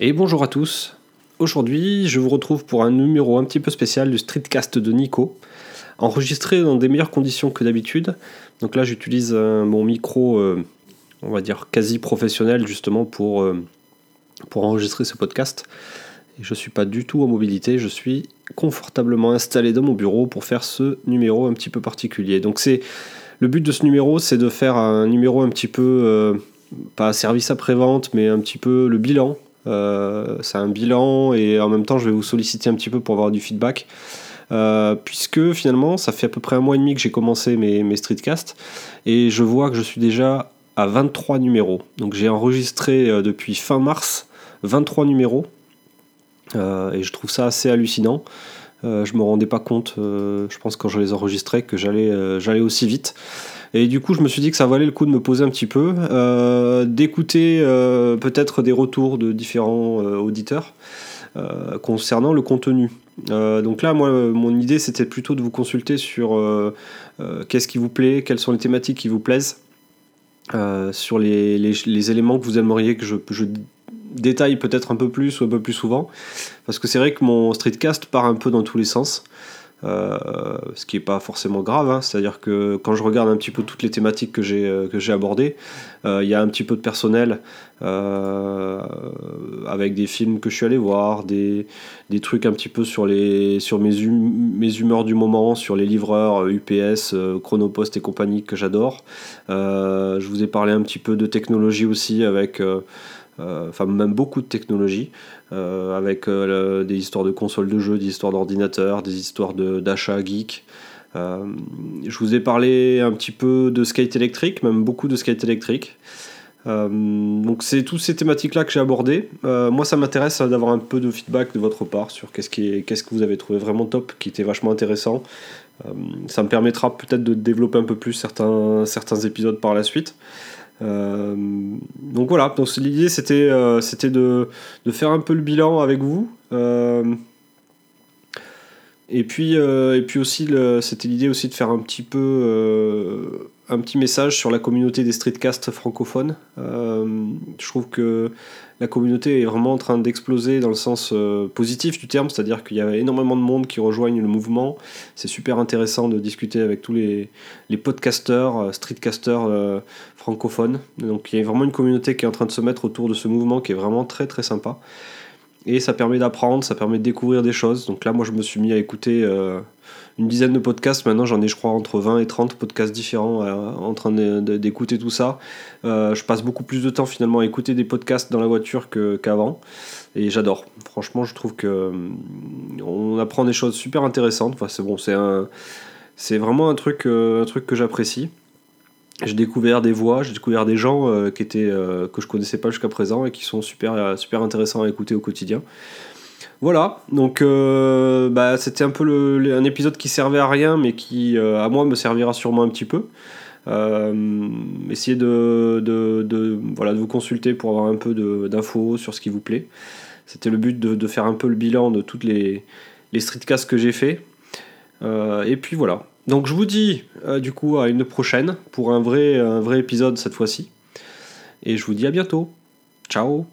Et bonjour à tous. Aujourd'hui, je vous retrouve pour un numéro un petit peu spécial du Streetcast de Nico, enregistré dans des meilleures conditions que d'habitude. Donc là, j'utilise euh, mon micro, euh, on va dire quasi professionnel, justement pour, euh, enregistrer ce podcast. Je ne suis pas du tout en mobilité, je suis confortablement installé dans mon bureau pour faire ce numéro un petit peu particulier. Donc c'est le but de ce numéro, c'est de faire un numéro un petit peu pas service après-vente, mais un petit peu le bilan euh, c'est un bilan et en même temps je vais vous solliciter un petit peu pour avoir du feedback. Euh, puisque finalement ça fait à peu près un mois et demi que j'ai commencé mes, mes streetcasts et je vois que je suis déjà à 23 numéros. Donc j'ai enregistré euh, depuis fin mars 23 numéros et je trouve ça assez hallucinant. Je me rendais pas compte, je pense quand je les enregistrais, que j'allais j'allais aussi vite. Et du coup, je me suis dit que ça valait le coup de me poser un petit peu, euh, d'écouter euh, peut-être des retours de différents euh, auditeurs concernant le contenu. donc là, moi, mon idée, c'était plutôt de vous consulter sur qu'est-ce qui vous plaît, quelles sont les thématiques qui vous plaisent, sur les, éléments que vous aimeriez que je détaille peut-être un peu plus ou un peu plus souvent. Parce que c'est vrai que mon streetcast part un peu dans tous les sens. Euh, ce qui n'est pas forcément grave, hein. c'est-à-dire que quand je regarde un petit peu toutes les thématiques que j'ai euh, abordées, euh, il y a un petit peu de personnel avec des films que je suis allé voir, des, des trucs un petit peu sur, les, sur mes, hum, mes humeurs du moment, sur les livreurs UPS, Chronopost et compagnie que j'adore. je vous ai parlé un petit peu de technologie aussi avec enfin même beaucoup de technologies, euh, avec euh, des histoires de consoles de jeux, des histoires d'ordinateurs, des histoires d'achat geek. je vous ai parlé un petit peu de skate électrique, même beaucoup de skate électrique. donc c'est toutes ces thématiques-là que j'ai abordées. moi, ça m'intéresse d'avoir un peu de feedback de votre part sur qu'est-ce, que vous avez trouvé vraiment top, qui était vachement intéressant. ça me permettra peut-être de développer un peu plus certains épisodes par la suite. Euh, donc voilà, l'idée c'était euh, de, faire un peu le bilan avec vous. Euh, et puis, aussi, c'était l'idée aussi de faire un petit un petit message sur la communauté des streetcasts francophones. Je trouve que la communauté est vraiment en train d'exploser dans le sens euh, positif du terme, c'est-à-dire qu'il y a énormément de monde qui rejoignent le mouvement. C'est super intéressant de discuter avec tous les, les podcasters, euh, streetcasters euh, francophones. Donc il y a vraiment une communauté qui est en train de se mettre autour de ce mouvement qui est vraiment très très sympa. Et ça permet d'apprendre, ça permet de découvrir des choses. Donc là, moi, je me suis mis à écouter une dizaine de podcasts. Maintenant, j'en ai, je crois, entre 20 et 30 podcasts différents euh, en train d'écouter tout ça. Euh, je passe beaucoup plus de temps finalement à écouter des podcasts dans la voiture qu'avant. et j'adore. Franchement, je trouve que euh, on apprend des choses super intéressantes. Enfin, c'est bon, c'est un, c'est vraiment un truc, un truc que j'apprécie. J'ai découvert des voix, j'ai découvert des gens qui étaient que je connaissais pas jusqu'à présent et qui sont super super intéressants à écouter au quotidien. Voilà, donc euh, bah, c'était un peu un épisode qui servait à rien, mais qui, euh, à moi, me servira sûrement un petit peu. Euh, essayez de, de, voilà, de vous consulter pour avoir un peu d'infos sur ce qui vous plaît. C'était le but de, faire un peu le bilan de toutes les, les streetcasts que j'ai fait. et puis voilà. Donc je vous dis du coup à une prochaine pour un vrai, un vrai épisode cette fois-ci. Et je vous dis à bientôt. Ciao